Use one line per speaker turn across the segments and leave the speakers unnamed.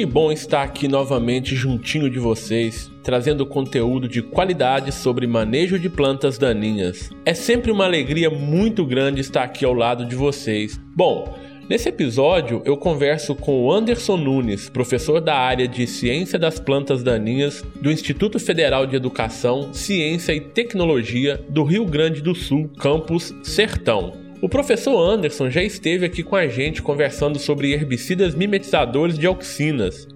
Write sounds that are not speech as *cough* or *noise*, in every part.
Que bom estar aqui novamente juntinho de vocês, trazendo conteúdo de qualidade sobre manejo de plantas daninhas. É sempre uma alegria muito grande estar aqui ao lado de vocês. Bom, Nesse episódio, eu converso com o Anderson Nunes, professor da área de Ciência das Plantas Daninhas do Instituto Federal de Educação, Ciência e Tecnologia do Rio Grande do Sul, campus Sertão. O professor Anderson já esteve aqui com a gente conversando sobre herbicidas mimetizadores de auxinas.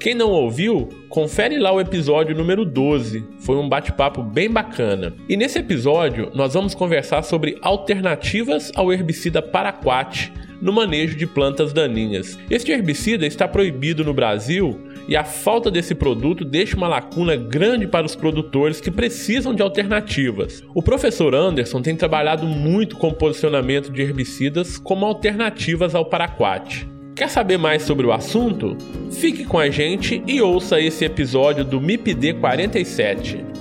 Quem não ouviu, confere lá o episódio número 12. Foi um bate-papo bem bacana. E nesse episódio, nós vamos conversar sobre alternativas ao herbicida paraquat no manejo de plantas daninhas. Este herbicida está proibido no Brasil e a falta desse produto deixa uma lacuna grande para os produtores que precisam de alternativas. O professor Anderson tem trabalhado muito com posicionamento de herbicidas como alternativas ao paraquat. Quer saber mais sobre o assunto? Fique com a gente e ouça esse episódio do MIPD 47.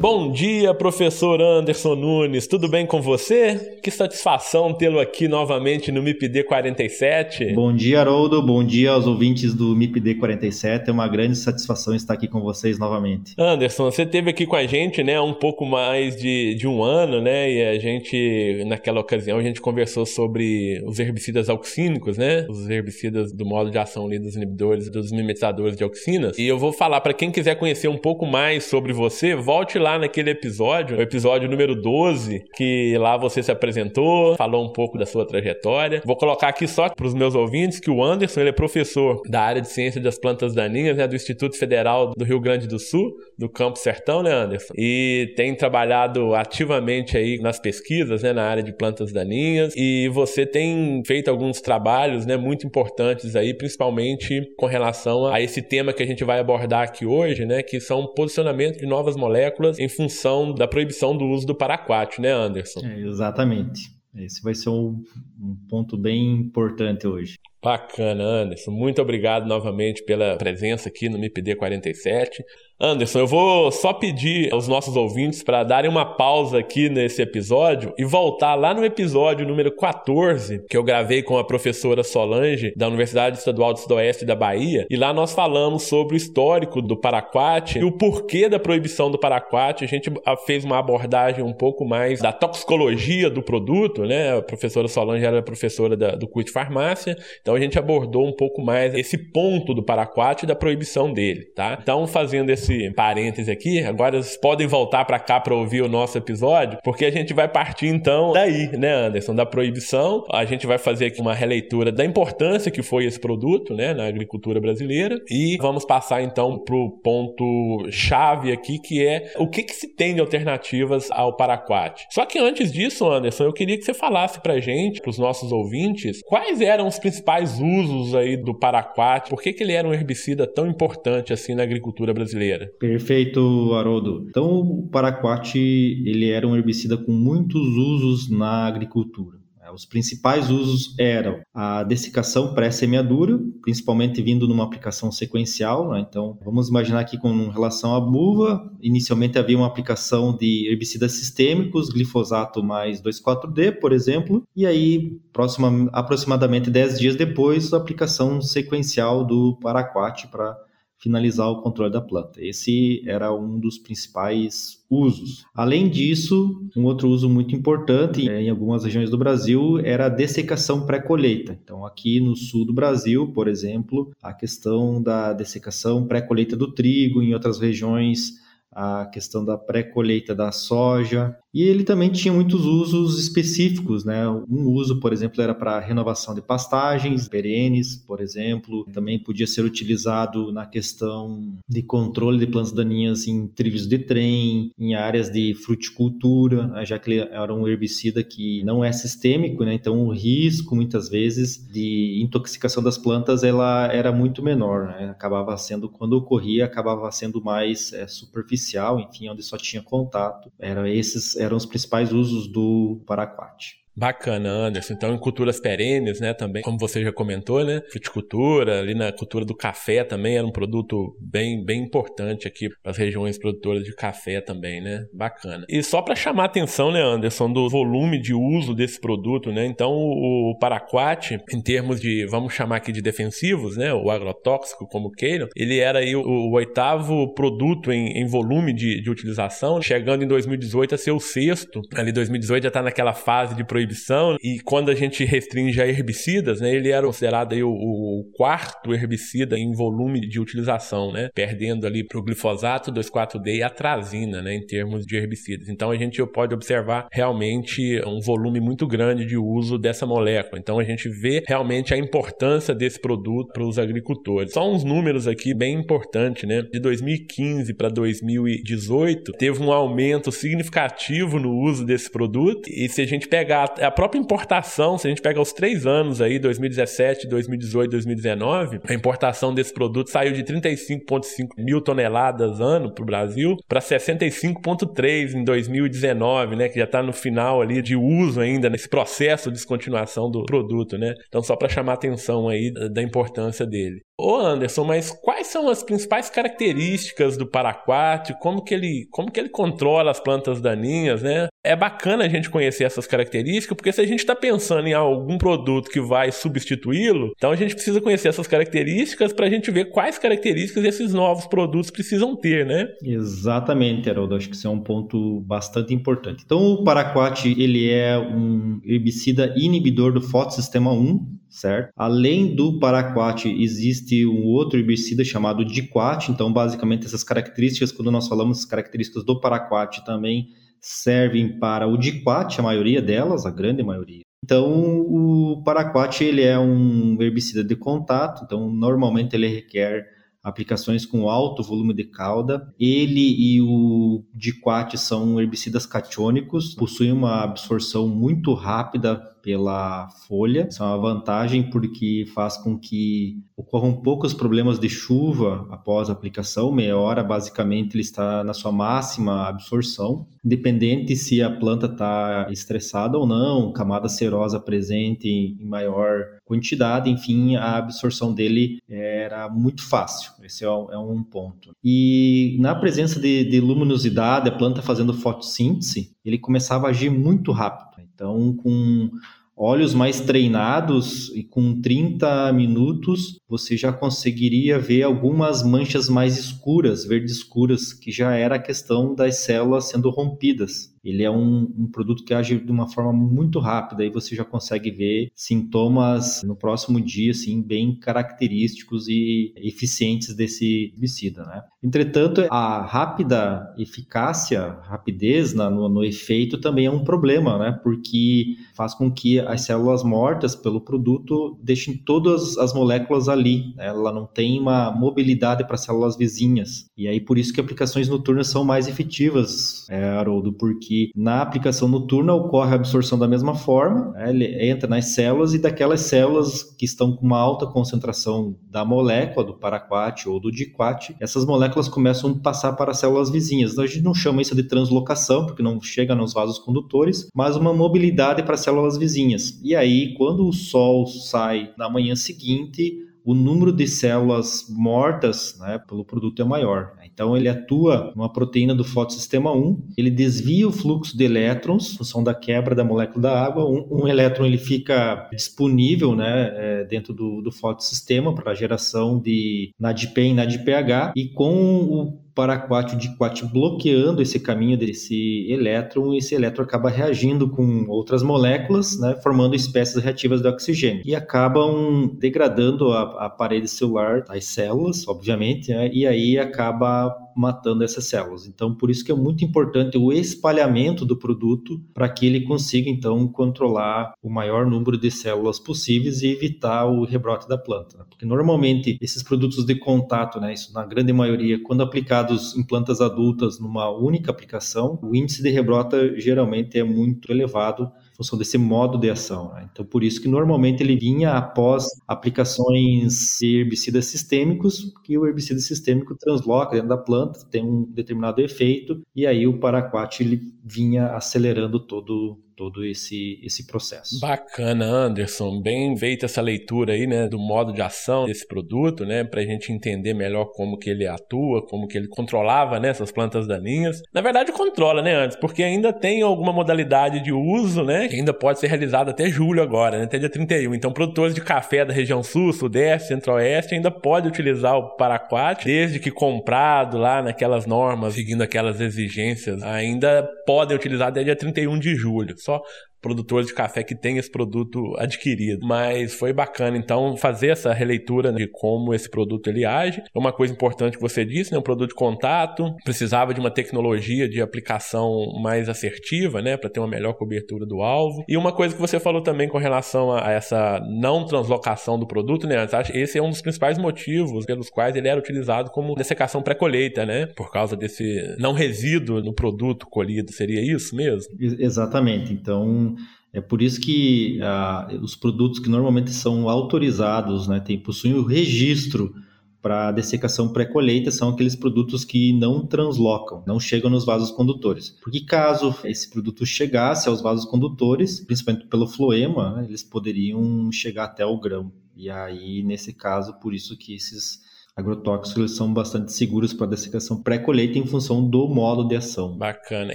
Bom dia, professor Anderson Nunes. Tudo bem com você? Que satisfação tê-lo aqui novamente no MIPD 47.
Bom dia, Haroldo. Bom dia aos ouvintes do MIPD 47. É uma grande satisfação estar aqui com vocês novamente.
Anderson, você esteve aqui com a gente, né, há um pouco mais de, de um ano, né, e a gente, naquela ocasião, a gente conversou sobre os herbicidas auxínicos, né, os herbicidas do modo de ação ali dos inibidores, dos mimetizadores de auxinas. E eu vou falar para quem quiser conhecer um pouco mais sobre você, volte lá lá naquele episódio, o episódio número 12, que lá você se apresentou, falou um pouco da sua trajetória. Vou colocar aqui só para os meus ouvintes que o Anderson ele é professor da área de ciência das plantas daninhas né, do Instituto Federal do Rio Grande do Sul, do Campo Sertão, né, Anderson? E tem trabalhado ativamente aí nas pesquisas, né, na área de plantas daninhas. E você tem feito alguns trabalhos, né, muito importantes aí, principalmente com relação a esse tema que a gente vai abordar aqui hoje, né, que são posicionamento de novas moléculas em função da proibição do uso do paraquat, né, Anderson?
É, exatamente. Esse vai ser um, um ponto bem importante hoje.
Bacana, Anderson. Muito obrigado novamente pela presença aqui no MIPD 47. Anderson, eu vou só pedir aos nossos ouvintes para darem uma pausa aqui nesse episódio e voltar lá no episódio número 14, que eu gravei com a professora Solange, da Universidade Estadual do Sudoeste da Bahia, e lá nós falamos sobre o histórico do paraquat e o porquê da proibição do paraquat. A gente fez uma abordagem um pouco mais da toxicologia do produto, né? A professora Solange era professora da, do curso de farmácia, então a gente abordou um pouco mais esse ponto do paraquat e da proibição dele, tá? Então, fazendo esse parêntese aqui, agora vocês podem voltar para cá para ouvir o nosso episódio, porque a gente vai partir então daí, né, Anderson, da proibição. A gente vai fazer aqui uma releitura da importância que foi esse produto, né, na agricultura brasileira e vamos passar então pro ponto chave aqui, que é o que, que se tem de alternativas ao paraquat. Só que antes disso, Anderson, eu queria que você falasse pra gente, pros nossos ouvintes, quais eram os principais usos aí do paraquat, por que, que ele era um herbicida tão importante assim na agricultura brasileira?
Perfeito, Haroldo. Então, o paraquat ele era um herbicida com muitos usos na agricultura. Os principais usos eram a dessecação pré-semeadura, principalmente vindo numa aplicação sequencial. Né? Então, vamos imaginar aqui com relação à buva, inicialmente havia uma aplicação de herbicidas sistêmicos, glifosato mais 2,4-D, por exemplo, e aí, próxima, aproximadamente 10 dias depois, a aplicação sequencial do paraquat para finalizar o controle da planta. Esse era um dos principais usos. Além disso, um outro uso muito importante é, em algumas regiões do Brasil era a dessecação pré-colheita. Então, aqui no sul do Brasil, por exemplo, a questão da dessecação pré-colheita do trigo, em outras regiões a questão da pré-colheita da soja, e ele também tinha muitos usos específicos, né? Um uso, por exemplo, era para renovação de pastagens perenes, por exemplo. Também podia ser utilizado na questão de controle de plantas daninhas em trilhos de trem, em áreas de fruticultura, né? já que ele era um herbicida que não é sistêmico, né? Então o risco, muitas vezes, de intoxicação das plantas ela era muito menor, né? Acabava sendo, quando ocorria, acabava sendo mais é, superficial, enfim, onde só tinha contato. Eram esses eram os principais usos do paraquat.
Bacana, Anderson. Então, em culturas perenes, né, também, como você já comentou, né, fruticultura, ali na cultura do café também era um produto bem, bem importante aqui para as regiões produtoras de café também, né? Bacana. E só para chamar a atenção, né, Anderson, do volume de uso desse produto, né? Então, o, o paraquat, em termos de, vamos chamar aqui de defensivos, né, o agrotóxico, como queiram, ele era aí o, o oitavo produto em, em volume de, de utilização, chegando em 2018 a ser o sexto. Ali 2018 já está naquela fase de proibição proibição e quando a gente restringe a herbicidas, né, ele era considerado aí o, o quarto herbicida em volume de utilização, né, perdendo ali para o glifosato, 2,4-D e a trazina, né, em termos de herbicidas. Então a gente pode observar realmente um volume muito grande de uso dessa molécula. Então a gente vê realmente a importância desse produto para os agricultores. Só uns números aqui bem importantes, né? De 2015 para 2018 teve um aumento significativo no uso desse produto e se a gente pegar a própria importação, se a gente pega os três anos aí, 2017, 2018, 2019, a importação desse produto saiu de 35,5 mil toneladas ano para o Brasil para 65,3 em 2019, né? Que já está no final ali de uso ainda nesse processo de descontinuação do produto, né? Então, só para chamar atenção aí da importância dele. Ô Anderson, mas quais são as principais características do paraquat? Como que ele, como que ele controla as plantas daninhas, né? É bacana a gente conhecer essas características, porque se a gente está pensando em algum produto que vai substituí-lo, então a gente precisa conhecer essas características para a gente ver quais características esses novos produtos precisam ter, né?
Exatamente, Haroldo. Acho que isso é um ponto bastante importante. Então, o paraquat ele é um herbicida inibidor do fotossistema 1, certo? Além do paraquat, existe um outro herbicida chamado diquat, então basicamente essas características, quando nós falamos as características do paraquat também servem para o diquat, a maioria delas, a grande maioria. Então, o paraquat ele é um herbicida de contato, então normalmente ele requer aplicações com alto volume de cauda. Ele e o diquat são herbicidas catiônicos, possuem uma absorção muito rápida pela folha. Isso é uma vantagem porque faz com que ocorram poucos problemas de chuva após a aplicação. Meia hora, basicamente, ele está na sua máxima absorção. Independente se a planta está estressada ou não, camada serosa presente em maior quantidade, enfim, a absorção dele era muito fácil. Esse é um é ponto. E na presença de, de luminosidade, a planta fazendo fotossíntese, ele começava a agir muito rápido. Então, com olhos mais treinados e com 30 minutos você já conseguiria ver algumas manchas mais escuras, verdes escuras, que já era a questão das células sendo rompidas. Ele é um, um, produto que age de uma forma muito rápida e você já consegue ver sintomas no próximo dia, assim, bem característicos e eficientes desse herbicida, né? Entretanto, a rápida eficácia, rapidez na, no, no efeito também é um problema, né? Porque faz com que as células mortas pelo produto deixem todas as moléculas ali, né? ela não tem uma mobilidade para células vizinhas. E aí por isso que aplicações noturnas são mais efetivas, é, Haroldo, porque que na aplicação noturna ocorre a absorção da mesma forma, né? ele entra nas células e daquelas células que estão com uma alta concentração da molécula, do paraquat ou do diquat, essas moléculas começam a passar para as células vizinhas. Então, a gente não chama isso de translocação, porque não chega nos vasos condutores, mas uma mobilidade para as células vizinhas. E aí, quando o sol sai na manhã seguinte, o número de células mortas né, pelo produto é maior. Então, ele atua numa proteína do fotossistema 1, ele desvia o fluxo de elétrons, função da quebra da molécula da água. Um, um elétron ele fica disponível né, é, dentro do, do fotossistema para geração de NADP e NADPH, e com o paraquátio diquátio bloqueando esse caminho desse elétron, e esse elétron acaba reagindo com outras moléculas, né, formando espécies reativas de oxigênio, e acabam degradando a, a parede celular, as células, obviamente, né, e aí acaba matando essas células. Então, por isso que é muito importante o espalhamento do produto para que ele consiga, então, controlar o maior número de células possíveis e evitar o rebrote da planta. Né? Porque, normalmente, esses produtos de contato, né, isso na grande maioria, quando aplicados em plantas adultas numa única aplicação, o índice de rebrota geralmente é muito elevado função desse modo de ação. Né? Então, por isso que normalmente ele vinha após aplicações de herbicidas sistêmicos, que o herbicida sistêmico transloca dentro da planta, tem um determinado efeito, e aí o paraquat ele vinha acelerando todo todo esse, esse processo.
Bacana, Anderson. Bem feita essa leitura aí, né, do modo de ação desse produto, né, para a gente entender melhor como que ele atua, como que ele controlava, né, essas plantas daninhas. Na verdade, controla, né, antes, porque ainda tem alguma modalidade de uso, né, que ainda pode ser realizada até julho agora, né, até dia 31. Então, produtores de café da região sul, sudeste, centro-oeste ainda pode utilizar o paraquat, desde que comprado lá naquelas normas, seguindo aquelas exigências, ainda podem utilizar até dia 31 de julho. Só só produtores de café que têm esse produto adquirido. Mas foi bacana, então, fazer essa releitura de como esse produto ele age. É uma coisa importante que você disse, né? Um produto de contato, precisava de uma tecnologia de aplicação mais assertiva, né? Para ter uma melhor cobertura do alvo. E uma coisa que você falou também com relação a essa não translocação do produto, né? Esse é um dos principais motivos pelos quais ele era utilizado como dessecação pré-colheita, né? Por causa desse não resíduo no produto colhido. Seria isso mesmo?
Exatamente. Então, é por isso que ah, os produtos que normalmente são autorizados, né, tem, possuem o registro para dessecação pré-colheita são aqueles produtos que não translocam, não chegam nos vasos condutores. Porque caso esse produto chegasse aos vasos condutores, principalmente pelo floema, né, eles poderiam chegar até o grão. E aí, nesse caso, por isso que esses agrotóxicos são bastante seguros para dessecação pré-colheita em função do modo de ação.
Bacana.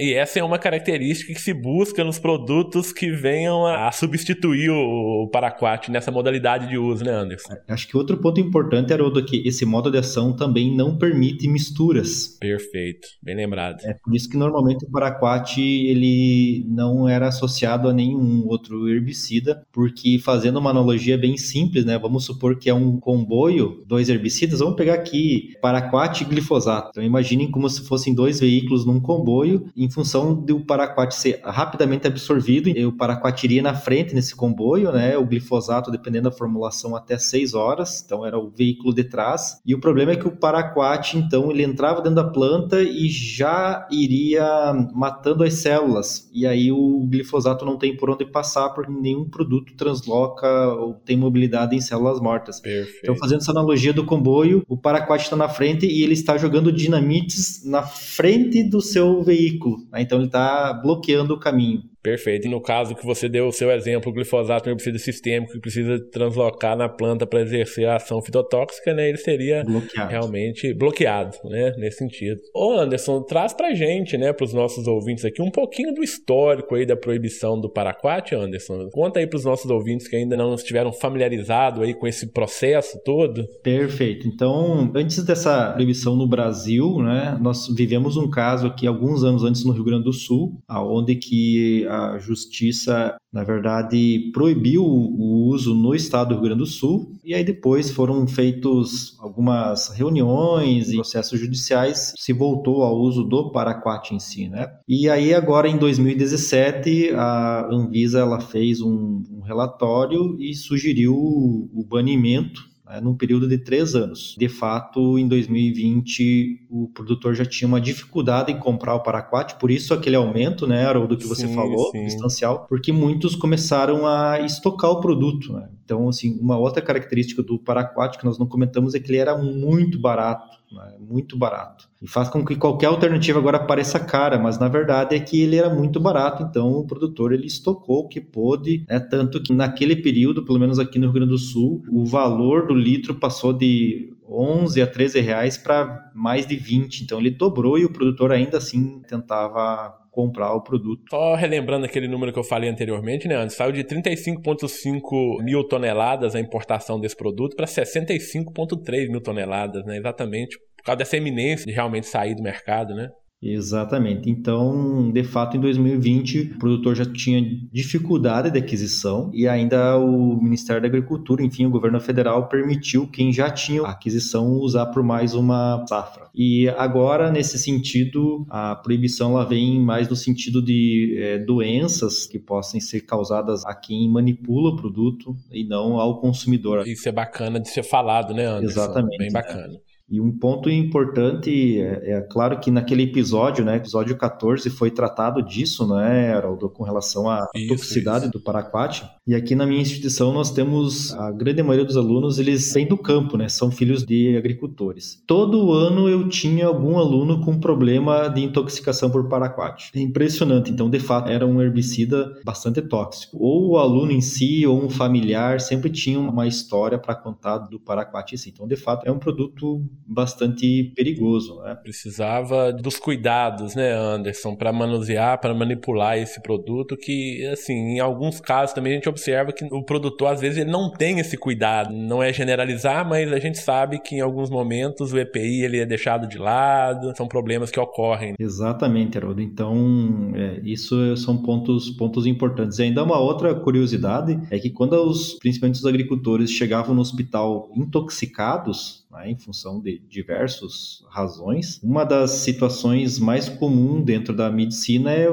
E essa é uma característica que se busca nos produtos que venham a substituir o paraquat nessa modalidade de uso, né, Anderson?
É, acho que outro ponto importante, Haroldo, é que esse modo de ação também não permite misturas.
Perfeito. Bem lembrado.
É por isso que normalmente o paraquat ele não era associado a nenhum outro herbicida, porque fazendo uma analogia bem simples, né, vamos supor que é um comboio, dois herbicidas, vamos pegar aqui paraquat e glifosato. Então imaginem como se fossem dois veículos num comboio, em função do paraquat ser rapidamente absorvido, o paraquat iria na frente nesse comboio, né? O glifosato, dependendo da formulação, até 6 horas, então era o veículo de trás. E o problema é que o paraquat, então, ele entrava dentro da planta e já iria matando as células. E aí o glifosato não tem por onde passar, porque nenhum produto transloca ou tem mobilidade em células mortas.
Perfeito.
Então, fazendo essa analogia do comboio, o paraquat está na frente e ele está jogando dinamites na frente do seu veículo. Né? Então ele está bloqueando o caminho.
Perfeito. E no caso que você deu o seu exemplo, o glifosato é um herbicida sistêmico que precisa translocar na planta para exercer a ação fitotóxica, né? Ele seria bloqueado. realmente bloqueado, né? Nesse sentido. Ô Anderson, traz pra gente, né, para os nossos ouvintes aqui, um pouquinho do histórico aí da proibição do paraquat, Anderson. Conta aí para os nossos ouvintes que ainda não estiveram familiarizados aí com esse processo todo.
Perfeito. Então, antes dessa proibição no Brasil, né, nós vivemos um caso aqui alguns anos antes no Rio Grande do Sul, aonde que a justiça, na verdade, proibiu o uso no estado do Rio Grande do Sul, e aí depois foram feitos algumas reuniões e processos judiciais, se voltou ao uso do paraquat em si, né? E aí agora em 2017 a Anvisa ela fez um, um relatório e sugeriu o banimento né, num período de três anos. De fato, em 2020, o produtor já tinha uma dificuldade em comprar o paraquat, por isso aquele aumento, né, era do que você sim, falou, sim. substancial, porque muitos começaram a estocar o produto, né? Então, assim, uma outra característica do paraquat que nós não comentamos é que ele era muito barato, né? muito barato. E faz com que qualquer alternativa agora pareça cara, mas na verdade é que ele era muito barato, então o produtor ele estocou o que pôde, né? tanto que naquele período, pelo menos aqui no Rio Grande do Sul, o valor do litro passou de 11 a 13 reais para mais de 20, então ele dobrou e o produtor ainda assim tentava comprar o produto.
Só relembrando aquele número que eu falei anteriormente, né, saiu de 35,5 mil toneladas a importação desse produto para 65,3 mil toneladas, né, exatamente por causa dessa eminência de realmente sair do mercado, né?
Exatamente. Então, de fato, em 2020, o produtor já tinha dificuldade de aquisição e ainda o Ministério da Agricultura, enfim, o governo federal permitiu quem já tinha a aquisição usar por mais uma safra. E agora, nesse sentido, a proibição ela vem mais no sentido de é, doenças que possam ser causadas a quem manipula o produto e não ao consumidor.
Isso é bacana de ser falado, né, Anderson?
Exatamente.
Bem bacana.
Né? E um ponto importante é, é, claro que naquele episódio, né, episódio 14, foi tratado disso, né, Haroldo, com relação à isso, toxicidade isso. do paraquat. E aqui na minha instituição nós temos a grande maioria dos alunos, eles vêm do campo, né, são filhos de agricultores. Todo ano eu tinha algum aluno com problema de intoxicação por paraquat. É impressionante. Então, de fato, era um herbicida bastante tóxico. Ou o aluno em si, ou um familiar, sempre tinha uma história para contar do paraquat em si. Então, de fato, é um produto bastante perigoso. Né?
Precisava dos cuidados, né, Anderson, para manusear, para manipular esse produto, que, assim, em alguns casos também a gente observa que o produtor, às vezes, ele não tem esse cuidado. Não é generalizar, mas a gente sabe que em alguns momentos o EPI ele é deixado de lado, são problemas que ocorrem.
Exatamente, Haroldo. Então, é, isso são pontos, pontos importantes. E ainda uma outra curiosidade é que quando os, principalmente os agricultores chegavam no hospital intoxicados, né, em função de diversas razões. Uma das situações mais comuns dentro da medicina é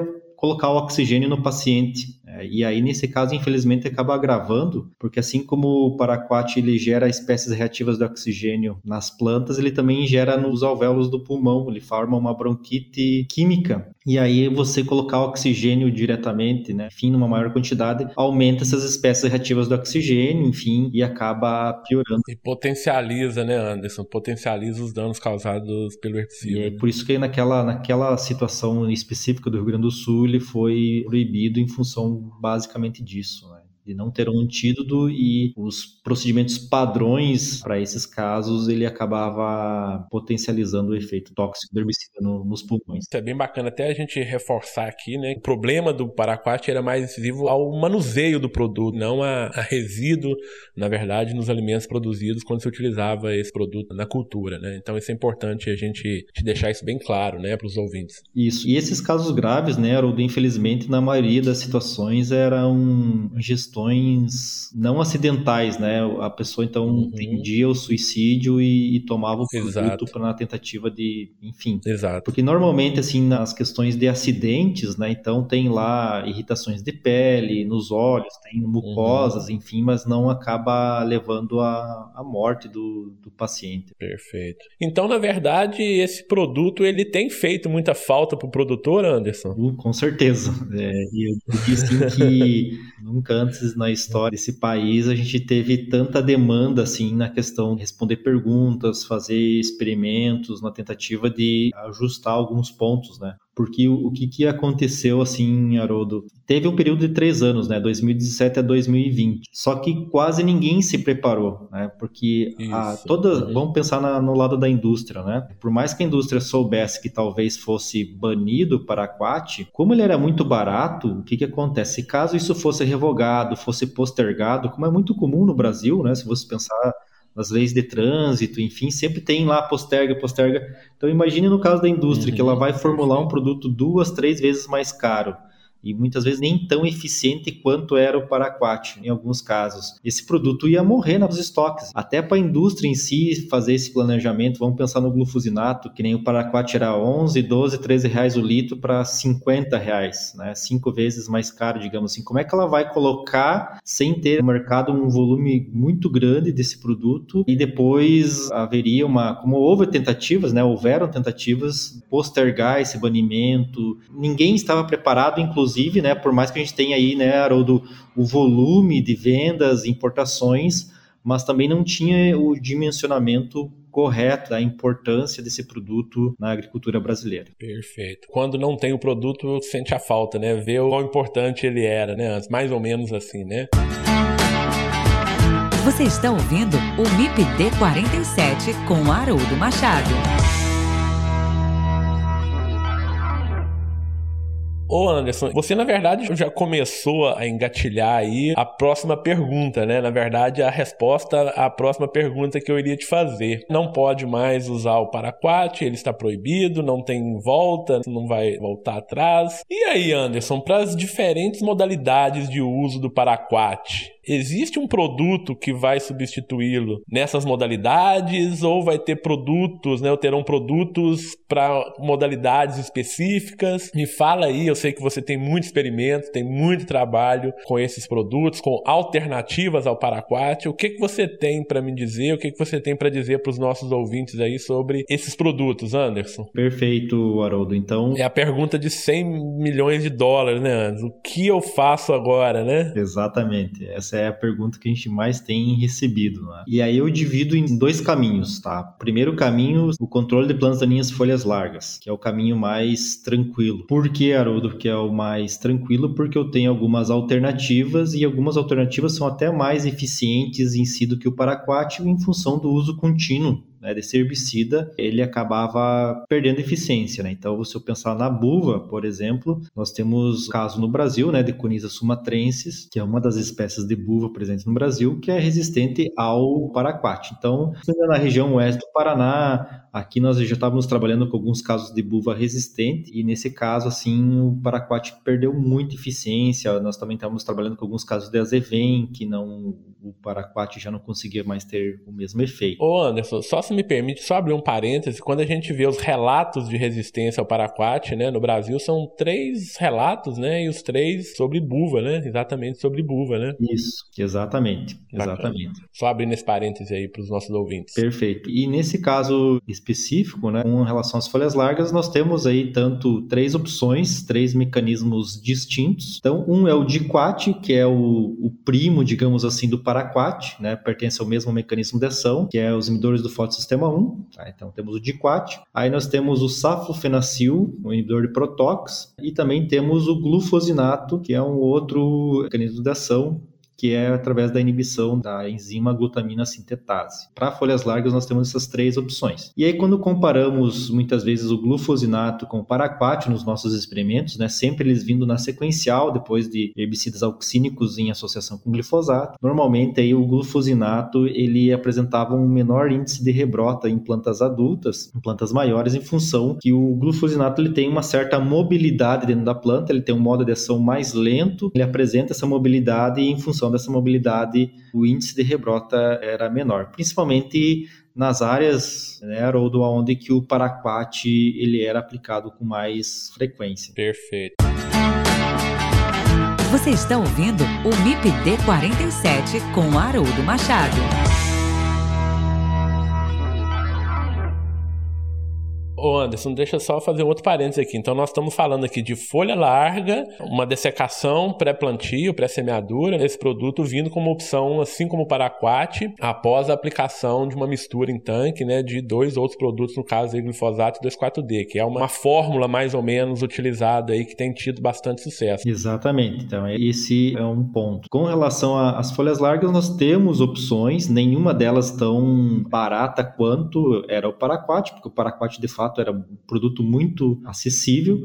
colocar o oxigênio no paciente. É, e aí, nesse caso, infelizmente, acaba agravando, porque assim como o paraquat ele gera espécies reativas de oxigênio nas plantas, ele também gera nos alvéolos do pulmão, ele forma uma bronquite química. E aí, você colocar oxigênio diretamente, né, enfim, numa maior quantidade, aumenta essas espécies reativas do oxigênio, enfim, e acaba piorando.
E potencializa, né, Anderson? Potencializa os danos causados pelo herbicida.
E é por isso que naquela, naquela situação específica do Rio Grande do Sul, ele foi proibido em função basicamente disso, né? De não ter um antídoto e os procedimentos padrões para esses casos ele acabava potencializando o efeito tóxico do herbicida no, nos pulmões.
Isso é bem bacana até a gente reforçar aqui, né? O problema do paraquat era mais incisivo ao manuseio do produto, não a, a resíduo, na verdade, nos alimentos produzidos quando se utilizava esse produto na cultura, né? Então isso é importante a gente deixar isso bem claro, né, para os ouvintes.
Isso. E esses casos graves, né, Haroldo, infelizmente na maioria das situações eram gestões questões não acidentais, né? A pessoa então uhum. o suicídio e, e tomava o produto para na tentativa de, enfim.
Exato.
Porque normalmente assim nas questões de acidentes, né? Então tem lá irritações de pele, nos olhos, tem mucosas, uhum. enfim, mas não acaba levando à, à morte do, do paciente.
Perfeito. Então, na verdade, esse produto ele tem feito muita falta para o produtor, Anderson?
Uh, com certeza. É, e eu disse assim que *laughs* nunca antes vezes na história desse país a gente teve tanta demanda assim na questão de responder perguntas, fazer experimentos na tentativa de ajustar alguns pontos, né? Porque o, o que, que aconteceu assim, Haroldo? Teve um período de três anos, né? 2017 a 2020. Só que quase ninguém se preparou, né? Porque a, toda, uhum. vamos pensar na, no lado da indústria, né? Por mais que a indústria soubesse que talvez fosse banido para aquate, como ele era muito barato, o que, que acontece? Caso isso fosse revogado, fosse postergado, como é muito comum no Brasil, né? Se você pensar nas leis de trânsito, enfim, sempre tem lá posterga, posterga. Então imagine no caso da indústria uhum, que ela vai formular um produto duas, três vezes mais caro e muitas vezes nem tão eficiente quanto era o paraquat em alguns casos. Esse produto ia morrer nos estoques. Até para a indústria em si fazer esse planejamento, vamos pensar no glufosinato, que nem o paraquat era 11, 12, 13 reais o litro para 50 reais, né? Cinco vezes mais caro, digamos assim. Como é que ela vai colocar sem ter no mercado um volume muito grande desse produto e depois haveria uma, como houve tentativas, né? Houveram tentativas postergar esse banimento. Ninguém estava preparado, inclusive inclusive, né, por mais que a gente tenha aí, né, Haroldo, o volume de vendas, importações, mas também não tinha o dimensionamento correto da importância desse produto na agricultura brasileira.
Perfeito. Quando não tem o produto, sente a falta, né? Vê o quão importante ele era, né? Mais ou menos assim, né?
Você está ouvindo o MIPD 47 com Haroldo Machado.
Ô Anderson, você na verdade já começou a engatilhar aí a próxima pergunta, né? Na verdade, a resposta à próxima pergunta que eu iria te fazer. Não pode mais usar o paraquat, ele está proibido, não tem volta, não vai voltar atrás. E aí, Anderson, para as diferentes modalidades de uso do paraquat, Existe um produto que vai substituí-lo nessas modalidades ou vai ter produtos, né? Ou terão produtos para modalidades específicas? Me fala aí, eu sei que você tem muito experimento, tem muito trabalho com esses produtos, com alternativas ao Paraquat. O que, que você tem para me dizer? O que, que você tem para dizer para os nossos ouvintes aí sobre esses produtos, Anderson?
Perfeito, Haroldo. Então.
É a pergunta de 100 milhões de dólares, né, Anderson? O que eu faço agora, né?
Exatamente. Essa essa é a pergunta que a gente mais tem recebido. Né? E aí eu divido em dois caminhos, tá? Primeiro caminho, o controle de plantas daninhas folhas largas, que é o caminho mais tranquilo. Por que, Haroldo, que é o mais tranquilo? Porque eu tenho algumas alternativas e algumas alternativas são até mais eficientes em si do que o paraquat em função do uso contínuo né, desse herbicida, ele acabava perdendo eficiência, né? Então, se eu pensar na buva, por exemplo, nós temos caso no Brasil, né, de Coniza sumatrensis, que é uma das espécies de buva presentes no Brasil, que é resistente ao paraquat. Então, na região oeste do Paraná, Aqui nós já estávamos trabalhando com alguns casos de buva resistente e nesse caso, assim, o paraquat perdeu muita eficiência. Nós também estávamos trabalhando com alguns casos de azevém, que não o paraquat já não conseguia mais ter o mesmo efeito.
Ô Anderson, só se me permite só abrir um parêntese, quando a gente vê os relatos de resistência ao paraquat, né, no Brasil são três relatos, né, e os três sobre buva, né, exatamente sobre buva, né?
Isso, exatamente, exatamente.
Só abrindo esse parêntese aí para os nossos ouvintes.
Perfeito. E nesse caso específico, né, com relação às folhas largas, nós temos aí tanto três opções, três mecanismos distintos. Então, um é o diquat, que é o, o primo, digamos assim, do paraquat, né, pertence ao mesmo mecanismo de ação, que é os inibidores do fotossistema 1. Tá? Então, temos o diquat. Aí nós temos o saflofenacil, o inibidor de protox, e também temos o glufosinato, que é um outro mecanismo de ação que é através da inibição da enzima glutamina sintetase. Para folhas largas, nós temos essas três opções. E aí, quando comparamos muitas vezes o glufosinato com o paraquat nos nossos experimentos, né, sempre eles vindo na sequencial depois de herbicidas auxínicos em associação com glifosato, normalmente aí o glufosinato ele apresentava um menor índice de rebrota em plantas adultas, em plantas maiores, em função que o glufosinato ele tem uma certa mobilidade dentro da planta, ele tem um modo de ação mais lento, ele apresenta essa mobilidade em função dessa mobilidade, o índice de rebrota era menor, principalmente nas áreas, né, Haroldo, onde que o paraquat ele era aplicado com mais frequência.
Perfeito.
Você está ouvindo o MIPD 47 com Haroldo Machado.
Ô Anderson, deixa só fazer um outro parênteses aqui. Então, nós estamos falando aqui de folha larga, uma dessecação pré-plantio, pré-semeadura, esse produto vindo como opção, assim como o paraquat, após a aplicação de uma mistura em tanque, né, de dois outros produtos, no caso, aí, glifosato e 2,4-D, que é uma, uma fórmula mais ou menos utilizada aí que tem tido bastante sucesso.
Exatamente. Então, esse é um ponto. Com relação às folhas largas, nós temos opções, nenhuma delas tão barata quanto era o paraquat, porque o paraquat de fato fato era um produto muito acessível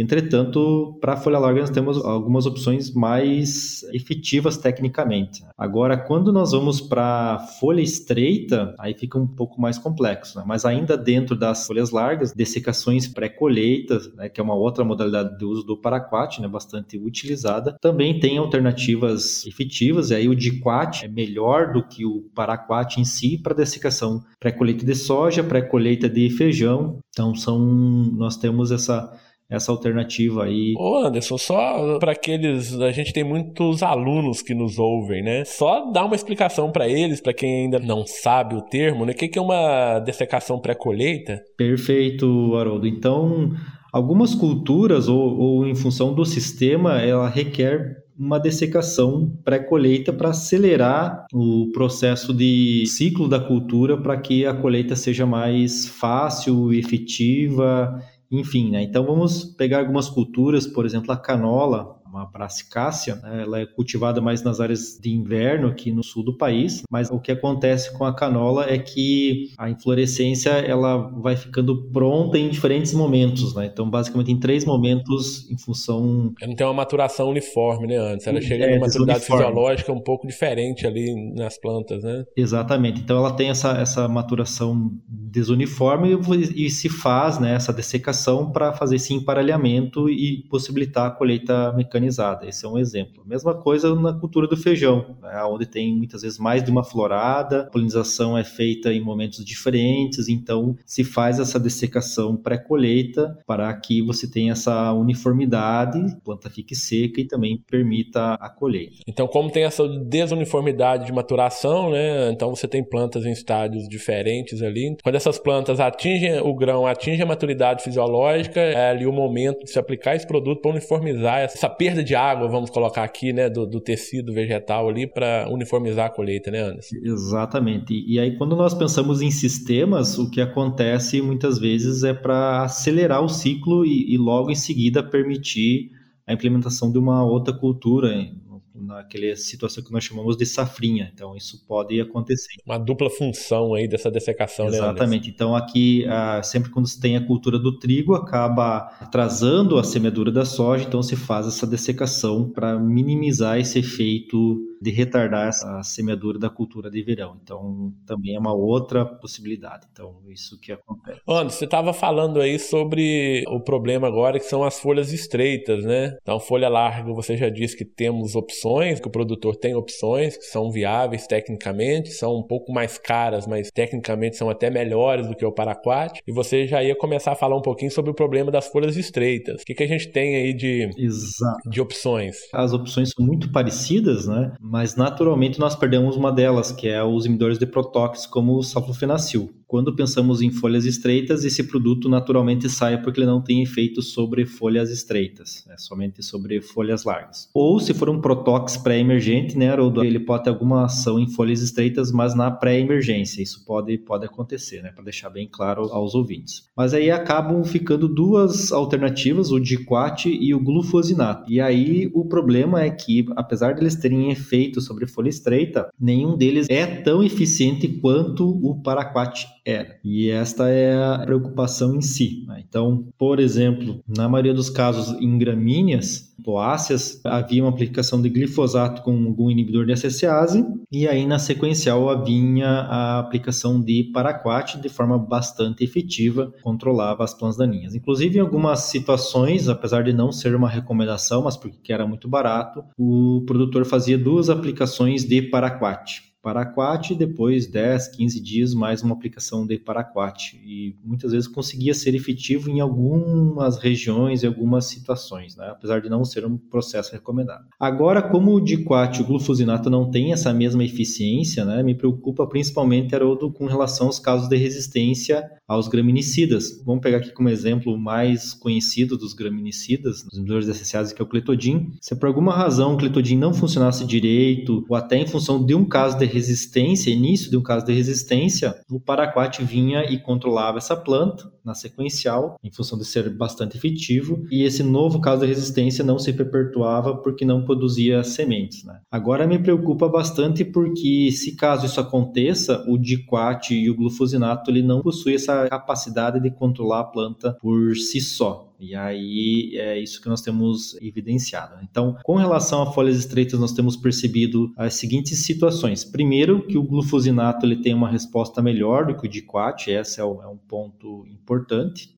Entretanto, para a folha larga nós temos algumas opções mais efetivas tecnicamente. Agora, quando nós vamos para folha estreita, aí fica um pouco mais complexo. Né? Mas ainda dentro das folhas largas, dessecações pré-colheita, né, que é uma outra modalidade de uso do paraquat, né, bastante utilizada, também tem alternativas efetivas. E aí o diquat é melhor do que o paraquat em si para dessecação pré-colheita de soja, pré-colheita de feijão. Então são nós temos essa essa alternativa aí.
Ô Anderson, só para aqueles, a gente tem muitos alunos que nos ouvem, né? Só dar uma explicação para eles, para quem ainda não sabe o termo, né? O que é uma dessecação pré-colheita?
Perfeito, Haroldo. Então, Algumas culturas, ou, ou em função do sistema, ela requer uma dessecação pré-colheita para acelerar o processo de ciclo da cultura para que a colheita seja mais fácil, efetiva, enfim, né? Então vamos pegar algumas culturas, por exemplo, a canola, uma brasicácea, né? ela é cultivada mais nas áreas de inverno aqui no sul do país, mas o que acontece com a canola é que a inflorescência ela vai ficando pronta em diferentes momentos, né? Então, basicamente em três momentos em função...
Ela não tem uma maturação uniforme, né, antes? Ela chega é, numa maturidade fisiológica um pouco diferente ali nas plantas, né?
Exatamente. Então, ela tem essa, essa maturação desuniforme e, e se faz né, essa dessecação para fazer esse emparelhamento e possibilitar a colheita mecânica Esse é um exemplo. Mesma coisa na cultura do feijão, né, onde tem muitas vezes mais de uma florada, a polinização é feita em momentos diferentes, então se faz essa dessecação pré-colheita para que você tenha essa uniformidade, a planta fique seca e também permita a colheita.
Então, como tem essa desuniformidade de maturação, né, então você tem plantas em estádios diferentes ali. Quando essas plantas atingem o grão, atingem a maturidade fisiológica, é ali o momento de se aplicar esse produto para uniformizar essa perda perda de água, vamos colocar aqui, né, do, do tecido vegetal ali para uniformizar a colheita, né, Anderson?
Exatamente. E, aí, quando nós pensamos em sistemas, o que acontece muitas vezes é para acelerar o ciclo e, e logo em seguida permitir a implementação de uma outra cultura, naquela situação que nós chamamos de safrinha. Então, isso pode acontecer.
Uma dupla função aí dessa dessecação,
né, Exatamente. Né, então, aqui, sempre quando se tem a cultura do trigo, acaba atrasando a semeadura da soja, então se faz essa dessecação para minimizar esse efeito de retardar a semeadura da cultura de verão. Então, também é uma outra possibilidade. Então, isso que acontece.
Anderson, você estava falando aí sobre o problema agora que são as folhas estreitas, né? Então, folha larga, você já disse que temos opções, que o produtor tem opções que são viáveis tecnicamente, são um pouco mais caras, mas tecnicamente são até melhores do que o paraquat. E você já ia começar a falar um pouquinho sobre o problema das folhas estreitas. O que, que a gente tem aí de, de opções?
As opções são muito parecidas, né? Mas naturalmente nós perdemos uma delas, que é os inibidores de protóxicos, como o sulfafenacil. Quando pensamos em folhas estreitas, esse produto naturalmente sai porque ele não tem efeito sobre folhas estreitas, é somente sobre folhas largas. Ou se for um protóx pré-emergente, né, Haroldo, ele pode ter alguma ação em folhas estreitas, mas na pré-emergência. Isso pode, pode acontecer, né, para deixar bem claro aos ouvintes. Mas aí acabam ficando duas alternativas, o diquat e o glufosinato. E aí o problema é que, apesar de eles terem efeito sobre folha estreita, nenhum deles é tão eficiente quanto o paraquat era. E esta é a preocupação em si. Né? Então, por exemplo, na maioria dos casos em gramíneas, poáceas, havia uma aplicação de glifosato com algum inibidor de SSase, e aí na sequencial havia a aplicação de paraquat de forma bastante efetiva, controlava as plantas daninhas. Inclusive, em algumas situações, apesar de não ser uma recomendação, mas porque era muito barato, o produtor fazia duas aplicações de paraquat. Paraquat e depois 10, 15 dias mais uma aplicação de Paraquat. E muitas vezes conseguia ser efetivo em algumas regiões e algumas situações, né? apesar de não ser um processo recomendado. Agora, como o Diquat e o glufosinato não têm essa mesma eficiência, né? me preocupa principalmente Haroldo, com relação aos casos de resistência aos graminicidas. Vamos pegar aqui como exemplo o mais conhecido dos graminicidas, dos inibidores associados, que é o cletodin. Se por alguma razão o cletodin não funcionasse direito, ou até em função de um caso de resistência, início de um caso de resistência, o paraquat vinha e controlava essa planta na sequencial, em função de ser bastante efetivo, e esse novo caso de resistência não se perpetuava porque não produzia sementes. Né? Agora me preocupa bastante porque, se caso isso aconteça, o diquat e o glufosinato ele não possui essa capacidade de controlar a planta por si só. E aí é isso que nós temos evidenciado. Então, com relação a folhas estreitas, nós temos percebido as seguintes situações. Primeiro, que o glufosinato ele tem uma resposta melhor do que o diquat, esse é, é um ponto importante.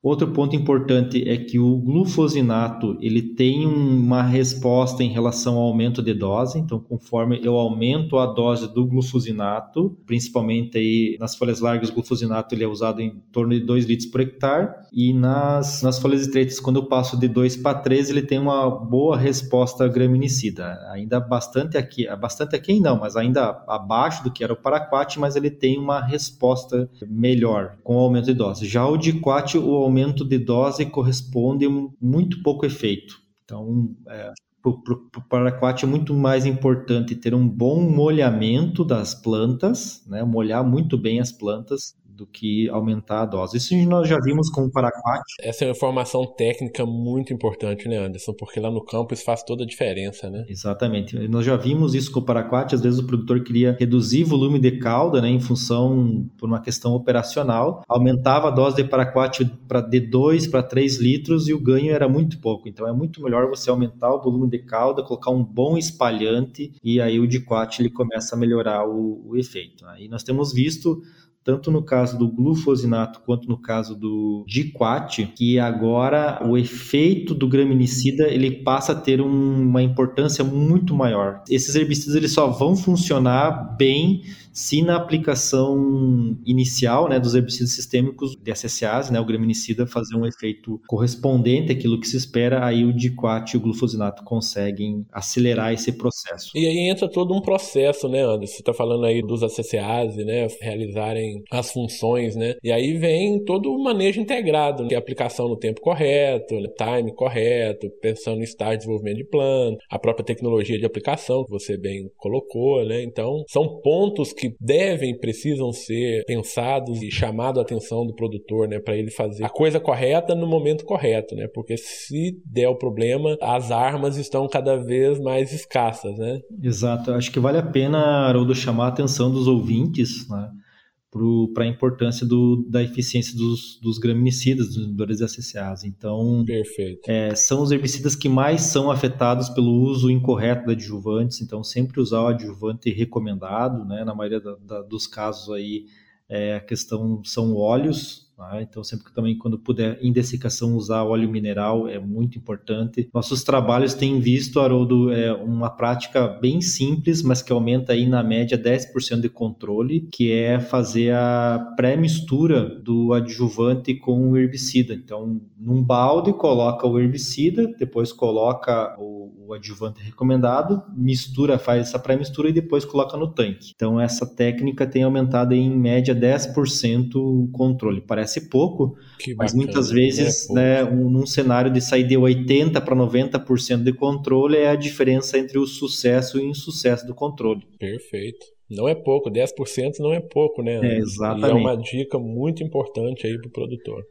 Outro ponto importante é que o glufosinato ele tem uma resposta em relação ao aumento de dose. Então, conforme eu aumento a dose do glufosinato, principalmente aí nas folhas largas, o glufosinato ele é usado em torno de 2 litros por hectare e nas, nas folhas estreitas quando eu passo de 2 para 3, ele tem uma boa resposta graminicida. Ainda bastante aqui, bastante aqui não, mas ainda abaixo do que era o paraquat, mas ele tem uma resposta melhor com o aumento de dose. Já o de diquat, o aumento de dose corresponde muito pouco efeito. Então, é, para paraquat é muito mais importante ter um bom molhamento das plantas, né? molhar muito bem as plantas, do que aumentar a dose. Isso nós já vimos com o paraquat.
Essa é uma informação técnica muito importante, né, Anderson? Porque lá no campo isso faz toda a diferença, né?
Exatamente. Nós já vimos isso com o paraquat. Às vezes o produtor queria reduzir volume de cauda, né, em função por uma questão operacional, aumentava a dose de paraquat para de 2 para 3 litros e o ganho era muito pouco. Então é muito melhor você aumentar o volume de cauda, colocar um bom espalhante e aí o diquat ele começa a melhorar o, o efeito. Aí nós temos visto tanto no caso do glufosinato quanto no caso do diquat, que agora o efeito do graminicida ele passa a ter um, uma importância muito maior. Esses herbicidas eles só vão funcionar bem se na aplicação inicial né, dos herbicidas sistêmicos de SSAs, né, o graminicida fazer um efeito correspondente àquilo que se espera, aí o diquat e o glufosinato conseguem acelerar esse processo.
E aí entra todo um processo, né, Anderson? Você está falando aí dos SSAs, né, realizarem as funções, né? E aí vem todo o manejo integrado, que é a aplicação no tempo correto, né, time correto, pensando em estágio de desenvolvimento de plano, a própria tecnologia de aplicação que você bem colocou, né? Então, são pontos que devem, precisam ser pensados e chamado a atenção do produtor, né, para ele fazer a coisa correta no momento correto, né? Porque se der o problema, as armas estão cada vez mais escassas, né?
Exato. Acho que vale a pena, Haroldo, chamar a atenção dos ouvintes, né? Para a importância do, da eficiência dos, dos graminicidas, dos inibidores SSAs. Então, é, são os herbicidas que mais são afetados pelo uso incorreto de adjuvantes, então sempre usar o adjuvante recomendado, né? na maioria da, da, dos casos aí é, a questão são óleos, Tá? Então, sempre que também, quando puder, em dessecação, usar óleo mineral é muito importante. Nossos trabalhos têm visto, Haroldo, é uma prática bem simples, mas que aumenta aí na média 10% de controle, que é fazer a pré-mistura do adjuvante com o herbicida. Então, num balde, coloca o herbicida, depois coloca o, o adjuvante recomendado, mistura, faz essa pré-mistura e depois coloca no tanque. Então, essa técnica tem aumentado em média 10% o controle. Parece parece pouco, que mas bacana, muitas vezes, é né, um, num cenário de sair de 80% para 90% de controle, é a diferença entre o sucesso e o insucesso do controle.
Perfeito. Não é pouco, 10% não é pouco, né?
É, exatamente.
E é uma dica muito importante aí para o produtor.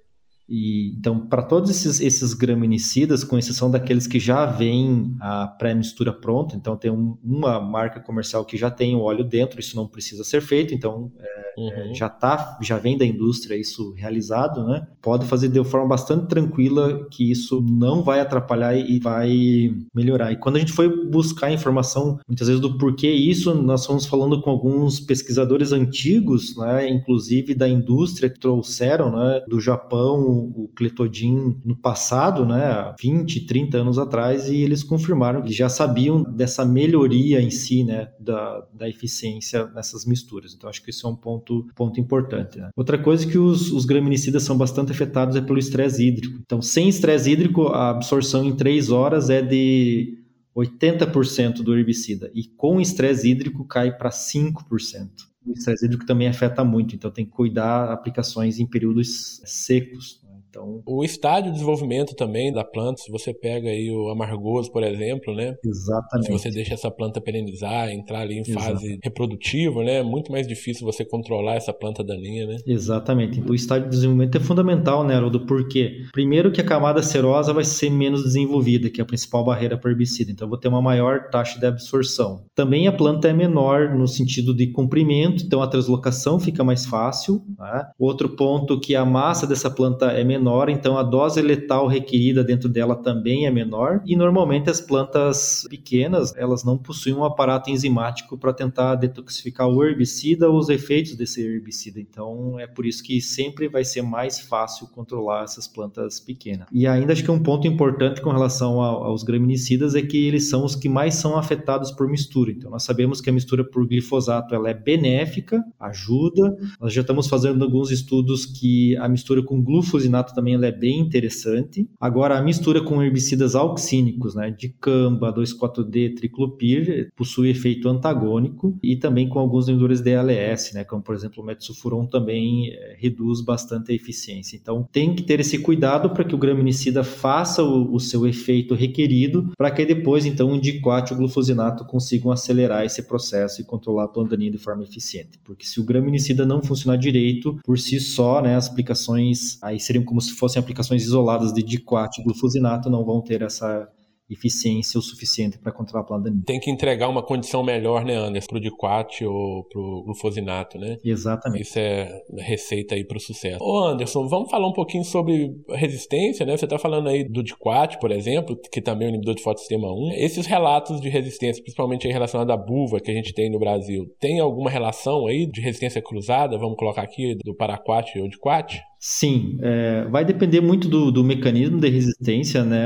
E, então, para todos esses, esses graminicidas, com exceção daqueles que já vêm a pré-mistura pronta, então tem um, uma marca comercial que já tem o óleo dentro, isso não precisa ser feito, então é, uhum. já tá, já vem da indústria isso realizado, né? Pode fazer de forma bastante tranquila que isso não vai atrapalhar e vai melhorar. E quando a gente foi buscar informação, muitas vezes do porquê isso, nós fomos falando com alguns pesquisadores antigos, né? Inclusive da indústria que trouxeram, né? Do Japão o Cletodin no passado, né, 20, 30 anos atrás, e eles confirmaram que já sabiam dessa melhoria em si, né, da, da eficiência nessas misturas. Então, acho que isso é um ponto, ponto importante. Né? Outra coisa é que os, os graminicidas são bastante afetados é pelo estresse hídrico. Então, sem estresse hídrico, a absorção em 3 horas é de 80% do herbicida, e com estresse hídrico cai para 5%. O estresse hídrico também afeta muito, então tem que cuidar aplicações em períodos secos. Então,
o estádio de desenvolvimento também da planta, se você pega aí o amargoso, por exemplo, né?
Exatamente.
Se você deixa essa planta perenizar, entrar ali em fase Exato. reprodutiva, né? É muito mais difícil você controlar essa planta daninha, né?
Exatamente. O estádio de desenvolvimento é fundamental, né, Haroldo? Por quê? Primeiro que a camada serosa vai ser menos desenvolvida, que é a principal barreira para herbicida. Então, eu vou ter uma maior taxa de absorção. Também a planta é menor no sentido de comprimento, então a translocação fica mais fácil. Né? Outro ponto que a massa dessa planta é menor menor, então a dose letal requerida dentro dela também é menor. E normalmente as plantas pequenas, elas não possuem um aparato enzimático para tentar detoxificar o herbicida ou os efeitos desse herbicida. Então é por isso que sempre vai ser mais fácil controlar essas plantas pequenas. E ainda acho que um ponto importante com relação aos graminicidas é que eles são os que mais são afetados por mistura. Então nós sabemos que a mistura por glifosato ela é benéfica, ajuda. Nós já estamos fazendo alguns estudos que a mistura com glufosinato também é bem interessante. Agora, a mistura com herbicidas auxínicos, né, de camba, 2,4-D, triclopir, possui efeito antagônico e também com alguns inibidores de ALS, né, como por exemplo o metsulfuron também é, reduz bastante a eficiência. Então, tem que ter esse cuidado para que o graminicida faça o, o seu efeito requerido, para que depois, então, o diquat e o glufosinato consigam acelerar esse processo e controlar a daninha de forma eficiente. Porque se o graminicida não funcionar direito, por si só, né, as aplicações aí seriam como se fossem aplicações isoladas de diquat e glufosinato, não vão ter essa eficiência o suficiente para controlar a planta daninha.
Tem que entregar uma condição melhor, né, Anderson, para o diquat ou para o glufosinato, né?
Exatamente.
Isso é receita aí para o sucesso. Ô Anderson, vamos falar um pouquinho sobre resistência, né? Você está falando aí do diquat, por exemplo, que também é um inibidor de fotossistema 1. Esses relatos de resistência, principalmente aí relacionados à buva que a gente tem no Brasil, tem alguma relação aí de resistência cruzada, vamos colocar aqui, do paraquat ou diquat?
Sim, é, vai depender muito do, do, mecanismo de resistência, né,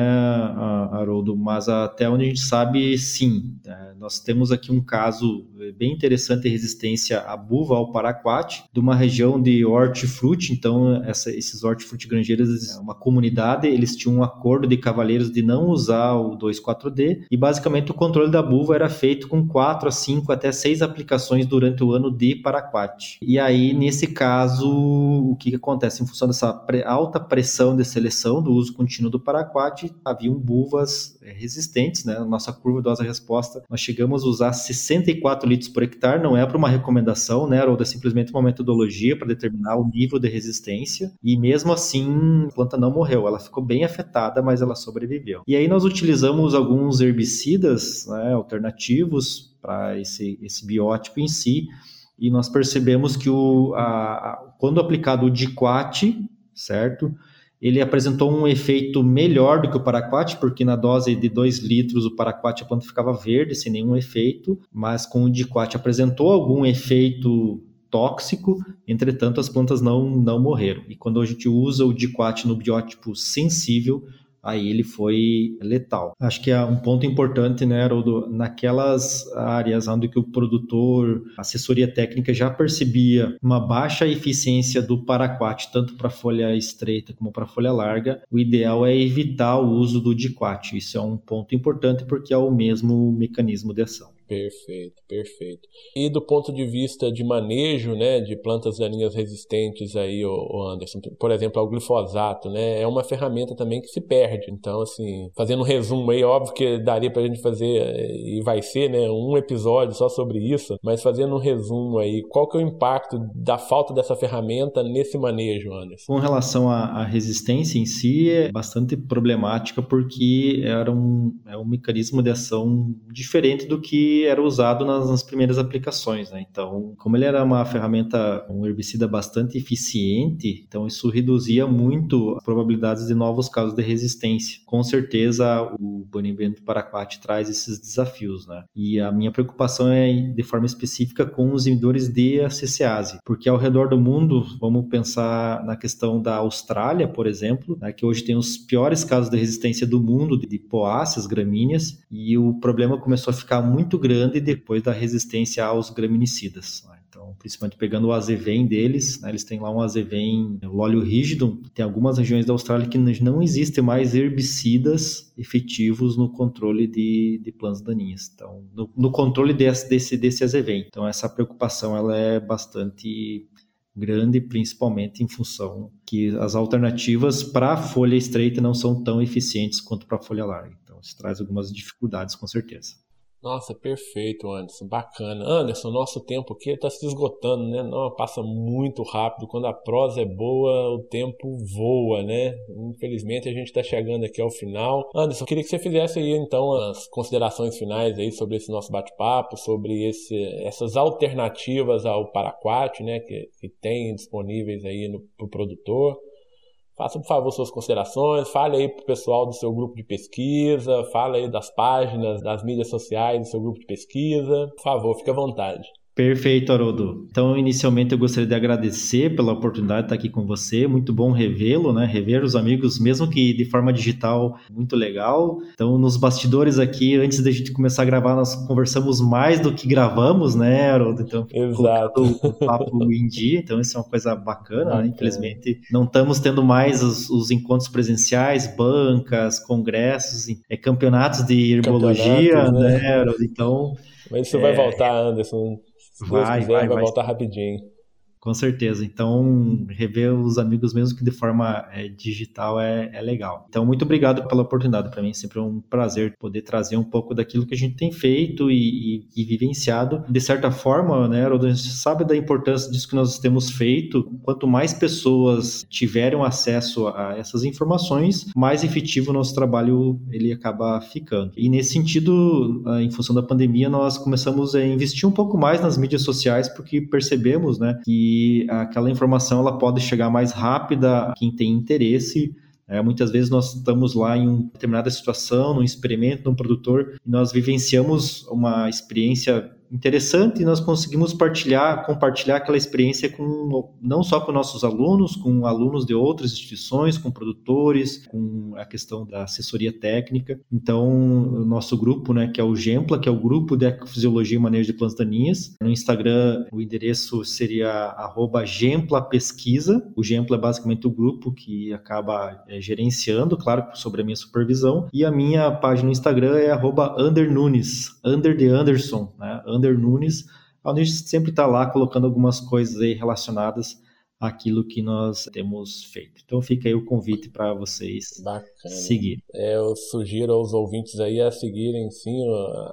Haroldo? Mas até onde a gente sabe, sim. É, nós temos aqui um caso bem interessante de resistência à buva ao paraquat, de uma região de hortifruti. Então, essa, esses hortifruti granjeiros, é uma comunidade, eles tinham um acordo de cavaleiros de não usar o 2,4-D e basicamente o controle da buva era feito com 4 a 5 até 6 aplicações durante o ano de paraquat. E aí, nesse caso, o que acontece? Em função dessa alta pressão de seleção do uso contínuo do paraquat, haviam buvas eh, resistentes, né? Nossa curva dose-resposta, nós chegamos a usar 64 litros por hectare, não é para uma recomendação, né, Ou é simplesmente uma metodologia para determinar o nível de resistência, e mesmo assim, a planta não morreu, ela ficou bem afetada, mas ela sobreviveu. E aí nós utilizamos alguns herbicidas né, alternativos para esse, esse biótipo em si, e nós percebemos que o, a, quando aplicado o diquat, certo? Ele apresentou um efeito melhor do que o paraquat, porque na dose de 2 litros o paraquat a planta ficava verde, sem nenhum efeito, mas com o diquat apresentou algum efeito tóxico, entretanto as plantas não, não morreram. E quando a gente usa o diquat no biótipo sensível, aí ele foi letal. Acho que é um ponto importante, né, Haroldo, naquelas áreas onde que o produtor, assessoria técnica já percebia uma baixa eficiência do paraquat, tanto para folha estreita como para folha larga, o ideal é evitar o uso do diquat. Isso é um ponto importante porque é o mesmo mecanismo de ação.
Perfeito, perfeito. E do ponto de vista de manejo, né, de plantas daninhas resistentes aí, o Anderson, por exemplo, ao glifosato, né, é uma ferramenta também que se perde. Então, assim, fazendo um resumo aí, óbvio que daria pra gente fazer, e vai ser, né, um episódio só sobre isso, mas fazendo um resumo aí, qual que é o impacto da falta dessa ferramenta nesse manejo, Anderson?
Com relação à, à resistência em si, é bastante problemática porque era um, é um mecanismo de ação diferente do que era usado nas, nas primeiras aplicações. Né? Então, como ele era uma ferramenta, um herbicida bastante eficiente, então isso reduzia muito as probabilidades de novos casos de resistência. Com certeza, o banimento paraquat traz esses desafios. Né? E a minha preocupação é, de forma específica, com os inibidores de ACCase, porque ao redor do mundo, vamos pensar na questão da Austrália, por exemplo, né, que hoje tem os piores casos de resistência do mundo de poáceas gramíneas, e o problema começou a ficar muito grande depois da resistência aos graminicidas. Né? Então, principalmente pegando o azevém deles, né? eles têm lá um azevém, o óleo rígido, tem algumas regiões da Austrália que não existem mais herbicidas efetivos no controle de, de plantas daninhas. Então, no, no controle desse, desse, desse azevém. Então, essa preocupação ela é bastante grande, principalmente em função que as alternativas para a folha estreita não são tão eficientes quanto para a folha larga. Então, isso traz algumas dificuldades, com certeza.
Nossa, perfeito, Anderson. Bacana. Anderson, nosso tempo aqui está se esgotando, né? Não, passa muito rápido. Quando a prosa é boa, o tempo voa, né? Infelizmente a gente está chegando aqui ao final. Anderson, queria que você fizesse aí então as considerações finais aí sobre esse nosso bate-papo, sobre esse, essas alternativas ao Paraquat, né? Que, que tem disponíveis aí no pro produtor. Faça, por favor, suas considerações, fale aí para o pessoal do seu grupo de pesquisa, fale aí das páginas, das mídias sociais do seu grupo de pesquisa. Por favor, fique à vontade.
Perfeito, Haroldo. Então, inicialmente eu gostaria de agradecer pela oportunidade de estar aqui com você. Muito bom revê-lo, né? Rever os amigos, mesmo que de forma digital, muito legal. Então, nos bastidores aqui, antes da gente começar a gravar, nós conversamos mais do que gravamos, né, Haroldo? Então,
Exato.
o papo em dia. Então, isso é uma coisa bacana, né? Infelizmente, não estamos tendo mais os, os, encontros presenciais, bancas, congressos, é, campeonatos de herbologia, né, né Haroldo? Então.
Mas isso é... vai voltar, Anderson. Se vai, Deus quiser, vai, vai, vai voltar rapidinho.
Com certeza. Então, rever os amigos, mesmo que de forma é, digital, é, é, legal. Então, muito obrigado pela oportunidade. Para mim, é sempre um prazer poder trazer um pouco daquilo que a gente tem feito e, e, e vivenciado. De certa forma, né, Haroldo, a gente sabe da importância disso que nós temos feito. Quanto mais pessoas tiverem acesso a essas informações, mais efetivo o nosso trabalho ele acaba ficando. E nesse sentido, em função da pandemia, nós começamos a investir um pouco mais nas mídias sociais, porque percebemos né, que aquela informação ela pode chegar mais rápida a quem tem interesse. É, muitas vezes nós estamos lá em uma determinada situação, num experimento, num produtor, e nós vivenciamos uma experiência interessante e nós conseguimos partilhar, compartilhar aquela experiência com não só com nossos alunos, com alunos de outras instituições, com produtores, com a questão da assessoria técnica. Então, o nosso grupo, né, que é o Gempla, que é o grupo de ecofisiologia e manejo de plantas daninhas. No Instagram, o endereço seria @gempla pesquisa. O Gempla é basicamente o grupo que acaba é, gerenciando, claro, sobre a minha supervisão. E a minha página no Instagram é @andernunes, under de Anderson, né? Under Nunes, onde a gente sempre está lá colocando algumas coisas aí relacionadas aquilo que nós temos feito. Então fica aí o convite para vocês Bacana. Seguir.
É, eu sugiro aos ouvintes aí a seguirem sim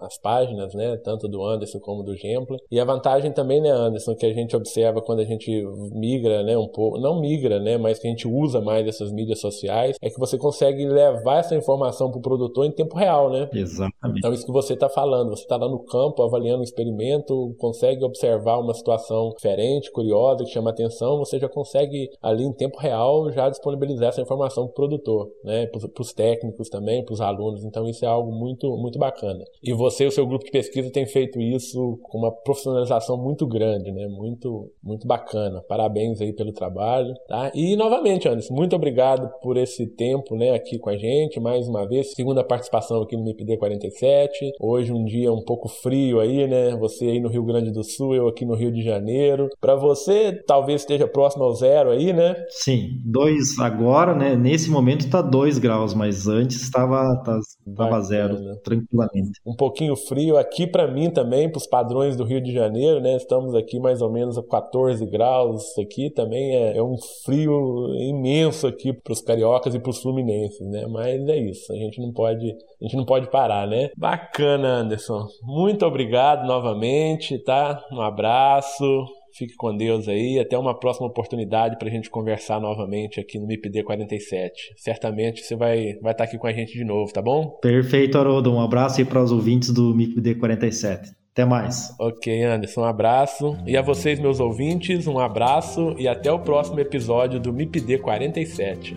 as páginas, né, tanto do Anderson como do Gempla. E a vantagem também, né, Anderson, que a gente observa quando a gente migra, né, um pouco, não migra, né, mas que a gente usa mais essas mídias sociais, é que você consegue levar essa informação para o produtor em tempo real, né?
Exatamente.
Então isso que você está falando, você está lá no campo avaliando o experimento, consegue observar uma situação diferente, curiosa, que chama atenção, você já consegue ali em tempo real já disponibilizar essa informação para o produtor, né? Para os técnicos também, para os alunos. Então isso é algo muito, muito bacana. E você o seu grupo de pesquisa tem feito isso com uma profissionalização muito grande, né? Muito, muito bacana. Parabéns aí pelo trabalho, tá? E novamente, Anderson, muito obrigado por esse tempo, né? Aqui com a gente, mais uma vez, segunda participação aqui no MIPD 47. Hoje um dia um pouco frio aí, né? Você aí no Rio Grande do Sul, eu aqui no Rio de Janeiro. Para você, talvez esteja próximo ao zero aí, né?
Sim, dois agora, né? Nesse momento tá dois graus, mas antes estava tá, tava zero, tranquilamente.
Um pouquinho frio aqui para mim também, para os padrões do Rio de Janeiro, né? Estamos aqui mais ou menos a 14 graus. Aqui também é, é um frio imenso aqui para os cariocas e para os fluminenses, né? Mas é isso, a gente não pode, a gente não pode parar, né? Bacana, Anderson. Muito obrigado novamente, tá? Um abraço. Fique com Deus aí. Até uma próxima oportunidade para a gente conversar novamente aqui no MIPD 47. Certamente você vai, vai estar aqui com a gente de novo, tá bom?
Perfeito, Haroldo. Um abraço aí para os ouvintes do MIPD 47. Até mais.
Ok, Anderson, um abraço. E a vocês, meus ouvintes, um abraço e até o próximo episódio do MIPD 47.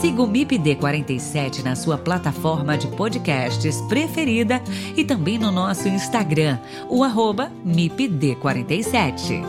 Siga o MIPD47 na sua plataforma de podcasts preferida e também no nosso Instagram, o arroba MIPD47.